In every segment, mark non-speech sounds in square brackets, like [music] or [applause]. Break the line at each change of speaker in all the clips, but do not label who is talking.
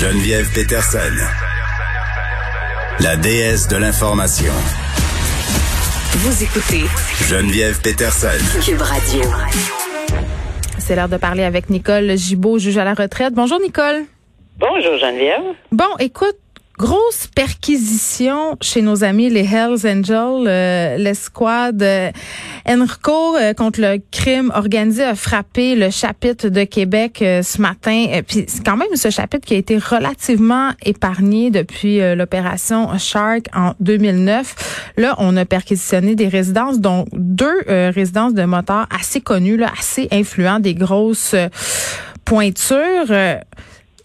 Geneviève Peterson, la déesse de l'information.
Vous écoutez
Geneviève Peterson.
Cube Radio.
C'est l'heure de parler avec Nicole Gibault, juge à la retraite. Bonjour Nicole.
Bonjour Geneviève.
Bon, écoute, grosse perquisition chez nos amis les Hells Angels, euh, l'escouade euh, Enrico euh, contre le crime organisé a frappé le chapitre de Québec ce matin. puis c'est quand même ce chapitre qui a été relativement épargné depuis l'opération Shark en 2009. Là, on a perquisitionné des résidences, dont deux résidences de motards assez connues, là, assez influents, des grosses pointures.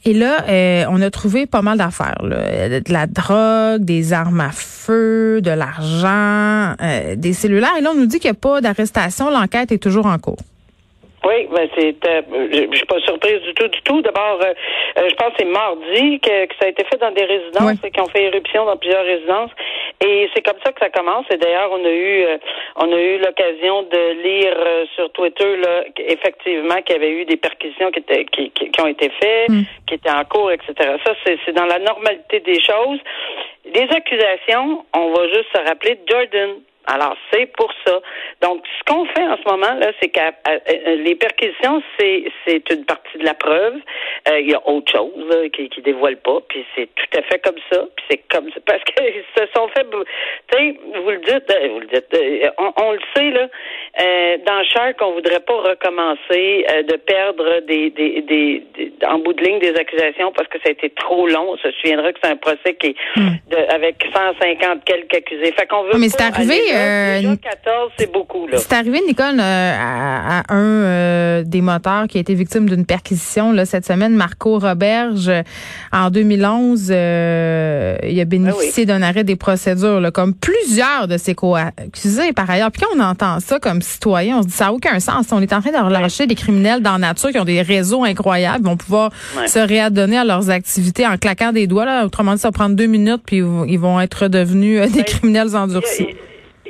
Et là, euh, on a trouvé pas mal d'affaires. De la drogue, des armes à feu, de l'argent, euh, des cellulaires. Et là, on nous dit qu'il n'y a pas d'arrestation. L'enquête est toujours en cours.
Oui, ben c'est. Euh, je suis pas surprise du tout, du tout. D'abord, euh, euh, je pense que c'est mardi que, que, ça a été fait dans des résidences et qui ont fait éruption dans plusieurs résidences. Et c'est comme ça que ça commence. Et d'ailleurs, on a eu, on a eu l'occasion de lire sur Twitter là, effectivement qu'il y avait eu des perquisitions qui étaient, qui, qui, ont été faites, hmm. qui étaient en cours, etc. Ça, c'est dans la normalité des choses. Les accusations, on va juste se rappeler Jordan alors, c'est pour ça. Donc, ce qu'on fait en ce moment, là, c'est que euh, euh, les perquisitions, c'est, c'est une partie de la preuve. Euh, il y a autre chose qui, qui dévoile pas, puis c'est tout à fait comme ça. Puis c'est comme ça. Parce que [laughs] se sont fait tu sais, vous le dites, vous le dites, on, le sait, là, dans Shark, on voudrait pas recommencer de perdre des, des, des, en bout de ligne des accusations parce que ça a été trop long. On se souviendra que c'est un procès qui hmm. de, avec 150 quelques accusés. Fait qu'on veut
mais c'est arrivé
euh, 14, c'est beaucoup. Là.
C'est arrivé, Nicole, euh, à, un euh, des moteurs qui a été victime d'une perquisition là, cette semaine, Marco Roberge. En 2011, il a bénéficié ben d'un arrêt des procédures, là, comme plusieurs de ses co-accusés par ailleurs. Puis quand on entend ça comme citoyen, on se dit ça n'a aucun sens. On est en train de relâcher des criminels dans la nature qui ont des réseaux incroyables, vont pouvoir se réadonner à leurs activités en claquant des doigts. Là. Autrement dit, ça va prendre deux minutes, puis ils vont être devenus des ben, criminels endurcis.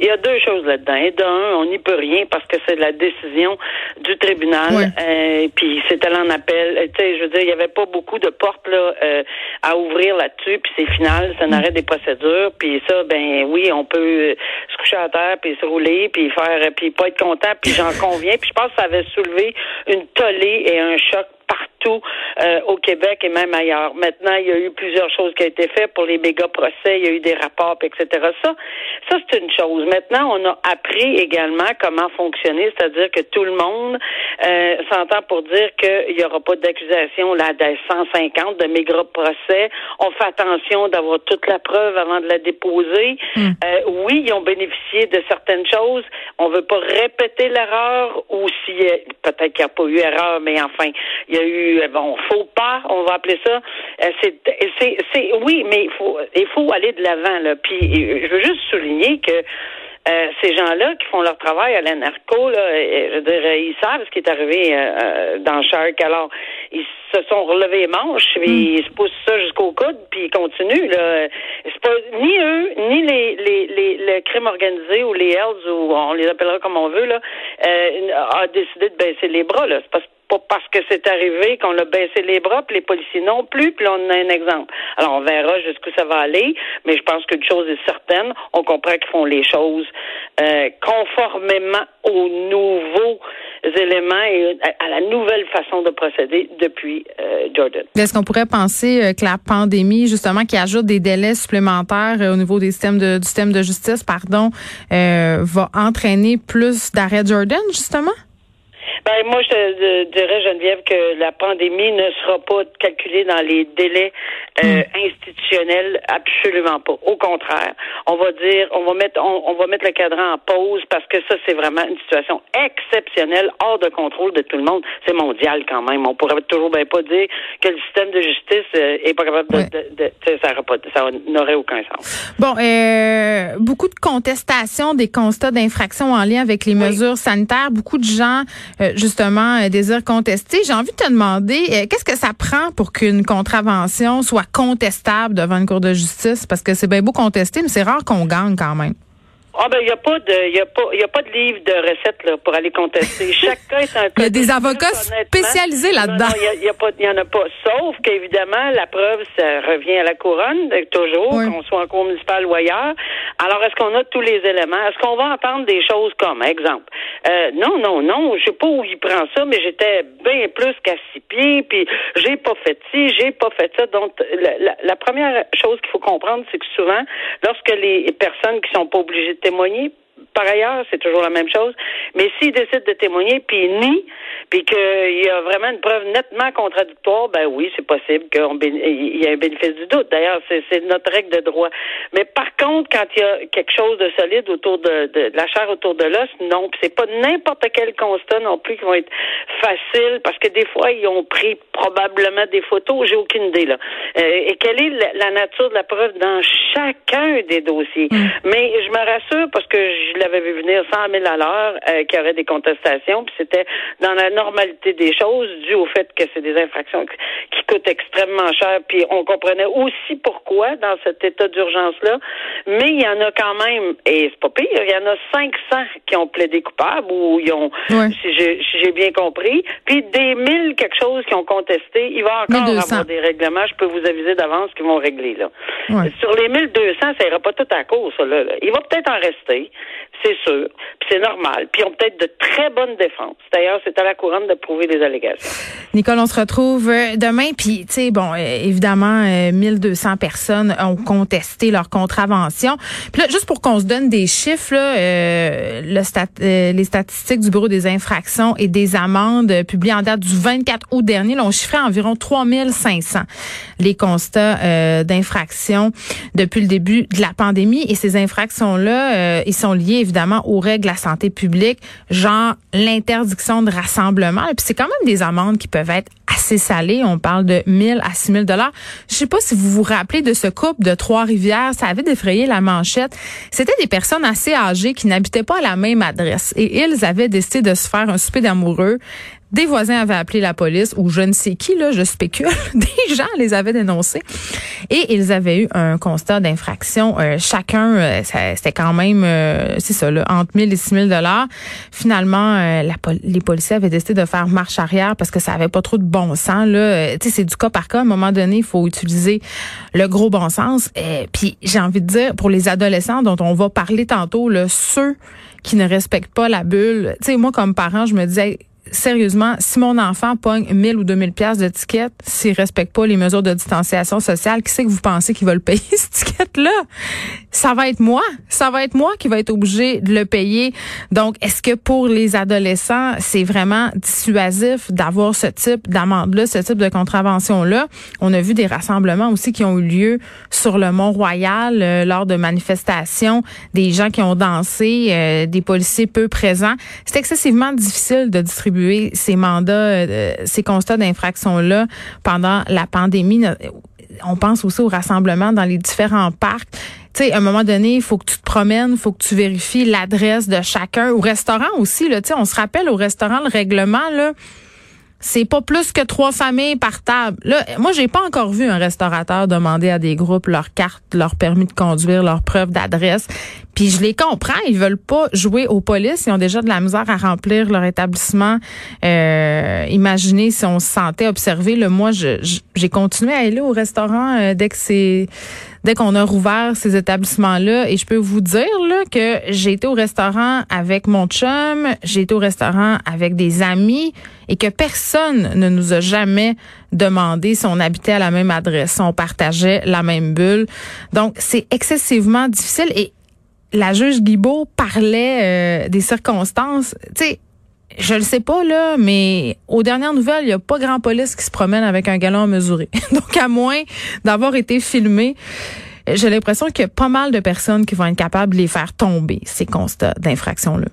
Il y a deux choses là-dedans. Et d'un, on n'y peut rien parce que c'est la décision du tribunal. Euh, puis c'est allé en appel. Euh, tu sais, je veux dire, il n'y avait pas beaucoup de portes là euh, à ouvrir là-dessus. Puis c'est final, c'est un mm. arrêt des procédures. Puis ça, ben oui, on peut se coucher à terre puis se rouler puis faire puis pas être content. Puis j'en [laughs] conviens. Puis je pense que ça avait soulevé une tollée et un choc euh, au Québec et même ailleurs. Maintenant, il y a eu plusieurs choses qui ont été faites pour les méga procès, il y a eu des rapports, etc. Ça, ça c'est une chose. Maintenant, on a appris également comment fonctionner, c'est-à-dire que tout le monde euh, s'entend pour dire qu'il n'y aura pas d'accusation là des 150 de méga procès. On fait attention d'avoir toute la preuve avant de la déposer. Hmm. Euh, oui, ils ont bénéficié de certaines choses. On veut pas répéter l'erreur ou si peut-être qu'il n'y a pas eu erreur, mais enfin, il y a eu bon faux pas, on va appeler ça. Euh, c'est, c'est, c'est oui, mais il faut, il faut aller de l'avant là. Puis je veux juste souligner que euh, ces gens-là qui font leur travail à l'ANARCO, là, je veux dire, ils savent ce qui est arrivé euh, dans Shark. Alors, ils se sont relevés les manches, puis hmm. ils se poussent ça jusqu'au coude, puis ils continuent. Là. C'est pas ni eux, ni les, les, les, le crime organisé ou les Hells, ou on les appellera comme on veut, là, euh, a décidé de baisser les bras. Là. C'est pas parce que c'est arrivé qu'on a baissé les bras, puis les policiers non plus, puis on a un exemple. Alors, on verra jusqu'où ça va aller, mais je pense qu'une chose est certaine, on comprend qu'ils font les choses euh, conformément aux nouveaux éléments et à la nouvelle façon de procéder depuis euh, Jordan.
Est-ce qu'on pourrait penser euh, que la pandémie, justement, qui ajoute des délais supplémentaires au niveau des systèmes de, du système de justice, pardon, va entraîner plus d'arrêts Jordan, justement?
Ben, moi, je dirais, Geneviève, que la pandémie ne sera pas calculée dans les délais euh, hmm. institutionnels, absolument pas. Au contraire, on va dire, on va mettre, on, va mettre le cadran en pause parce que ça, c'est vraiment une situation exceptionnelle, hors de contrôle de tout le monde. C'est mondial quand même. On pourrait toujours bien pas dire que le système de justice euh, est pas capable de, de, ça, ça n'aurait aucun sens.
Bon, euh, beaucoup de contestations des constats d'infraction en lien avec les mesures sanitaires. Beaucoup de gens euh, justement euh, désir contester. J'ai envie de te demander, euh, qu'est-ce que ça prend pour qu'une contravention soit contestable devant une cour de justice? Parce que c'est bien beau contester, mais c'est rare qu'on gagne quand même.
Ah ben il y a pas de y a pas y a pas de livre de recettes là pour aller contester. [laughs] Chacun est un
Il y a des avocats spécialisés là-dedans.
Il y, a, pas il y en a pas sauf qu'évidemment la preuve ça revient à la couronne toujours qu'on soit en cour municipale ou ailleurs. Alors est-ce qu'on a tous les éléments? Est-ce qu'on va entendre des choses comme exemple euh, non non non, je sais pas où il prend ça mais j'étais bien plus qu'à six pieds puis j'ai pas fait ci, j'ai pas fait ça. Donc la, la première chose qu'il faut comprendre c'est que souvent lorsque les personnes qui sont pas obligées témoigner. Par ailleurs, c'est toujours la même chose. Mais s'il décide de témoigner, puis il nie, puis qu'il y a vraiment une preuve nettement contradictoire, ben oui, c'est possible qu'il y ait un bénéfice du doute. D'ailleurs, c'est notre règle de droit. Mais par contre, quand il y a quelque chose de solide autour de, de, la chair autour de l'os, non. c'est pas n'importe quel constat non plus qui vont être faciles, parce que des fois, ils ont pris probablement des photos, j'ai aucune idée là. Euh, et quelle est la, nature de la preuve dans chacun des dossiers? Mm. Mais je me rassure parce que je l'avais vu venir 100 000 à l'heure euh, qu'il y aurait des contestations, puis c'était dans la normalité des choses, dû au fait que c'est des infractions qui coûtent extrêmement cher, puis on comprenait aussi pourquoi dans cet état d'urgence-là, mais il y en a quand même, et c'est pas pire, il y en a 500 qui ont plaidé coupable, ou ils ont, si j'ai bien compris, puis des mille quelque chose qui ont contesté, il va encore avoir des règlements, je peux vous aviser d'avance qu'ils vont régler, là. Sur les 1200, ça ira pas tout à cause, là. Il va peut-être en rester c'est sûr, puis c'est normal. Puis ils ont peut-être de très bonnes défenses. D'ailleurs, c'est à la couronne de prouver les allégations.
Nicole, on se retrouve euh, demain. Puis, tu sais, bon, euh, évidemment, 1200 euh, personnes ont contesté leur contravention. Puis là, juste pour qu'on se donne des chiffres, les statistiques du Bureau des infractions et des amendes publiées en date du 24 août dernier là, ont chiffré environ 3500 les constats d'infraction depuis le début de la pandémie. Et ces infractions-là, ils sont liés évidemment aux règles de la santé publique, genre l'interdiction de rassemblement. Puis c'est quand même des amendes qui peuvent être assez. On parle de 1000 à 6000 dollars. Je sais pas si vous vous rappelez de ce couple de Trois-Rivières. Ça avait défrayé la manchette. C'était des personnes assez âgées qui n'habitaient pas à la même adresse. Et ils avaient décidé de se faire un souper d'amoureux des voisins avaient appelé la police ou je ne sais qui, là, je spécule. [laughs] Des gens les avaient dénoncés. Et ils avaient eu un constat d'infraction. Euh, chacun, euh, c'était quand même, euh, c'est ça, là, entre 1000 et 6000 dollars. Finalement, la, les policiers avaient décidé de faire marche arrière parce que ça avait pas trop de bon sens. Là, tu c'est du cas par cas. À un moment donné, il faut utiliser le gros bon sens. Et puis, j'ai envie de dire, pour les adolescents dont on va parler tantôt, là, ceux qui ne respectent pas la bulle. Tu sais, moi, comme parent, je me disais sérieusement, si mon enfant pogne 1000 ou 2000 pièces de ticket, s'il respecte pas les mesures de distanciation sociale, qui c'est que vous pensez qu'il va le payer [laughs] ce ticket-là? Ça va être moi. Ça va être moi qui va être obligé de le payer. Donc, est-ce que pour les adolescents, c'est vraiment dissuasif d'avoir ce type d'amende-là, ce type de contravention-là? On a vu des rassemblements aussi qui ont eu lieu sur le Mont-Royal euh, lors de manifestations, des gens qui ont dansé, euh, des policiers peu présents. C'est excessivement difficile de distribuer ces mandats, euh, ces constats d'infraction-là pendant la pandémie. On pense aussi au rassemblement dans les différents parcs. Tu sais, à un moment donné, il faut que tu te promènes, il faut que tu vérifies l'adresse de chacun. Au restaurant aussi, là, tu sais, on se rappelle au restaurant le règlement, là c'est pas plus que trois familles par table. Là, moi, j'ai pas encore vu un restaurateur demander à des groupes leur carte, leur permis de conduire, leur preuve d'adresse. Puis je les comprends, ils veulent pas jouer aux polices, ils ont déjà de la misère à remplir leur établissement. Euh, imaginez si on se sentait observé. Le moi, j'ai continué à aller au restaurant euh, dès que c'est dès qu'on a rouvert ces établissements-là. Et je peux vous dire là, que j'ai été au restaurant avec mon chum, j'ai été au restaurant avec des amis et que personne ne nous a jamais demandé si on habitait à la même adresse, si on partageait la même bulle. Donc, c'est excessivement difficile. Et la juge Guibault parlait euh, des circonstances. Tu je le sais pas, là, mais aux dernières nouvelles, il n'y a pas grand police qui se promène avec un galon mesuré. [laughs] Donc, à moins d'avoir été filmé, j'ai l'impression qu'il y a pas mal de personnes qui vont être capables de les faire tomber, ces constats d'infraction-là.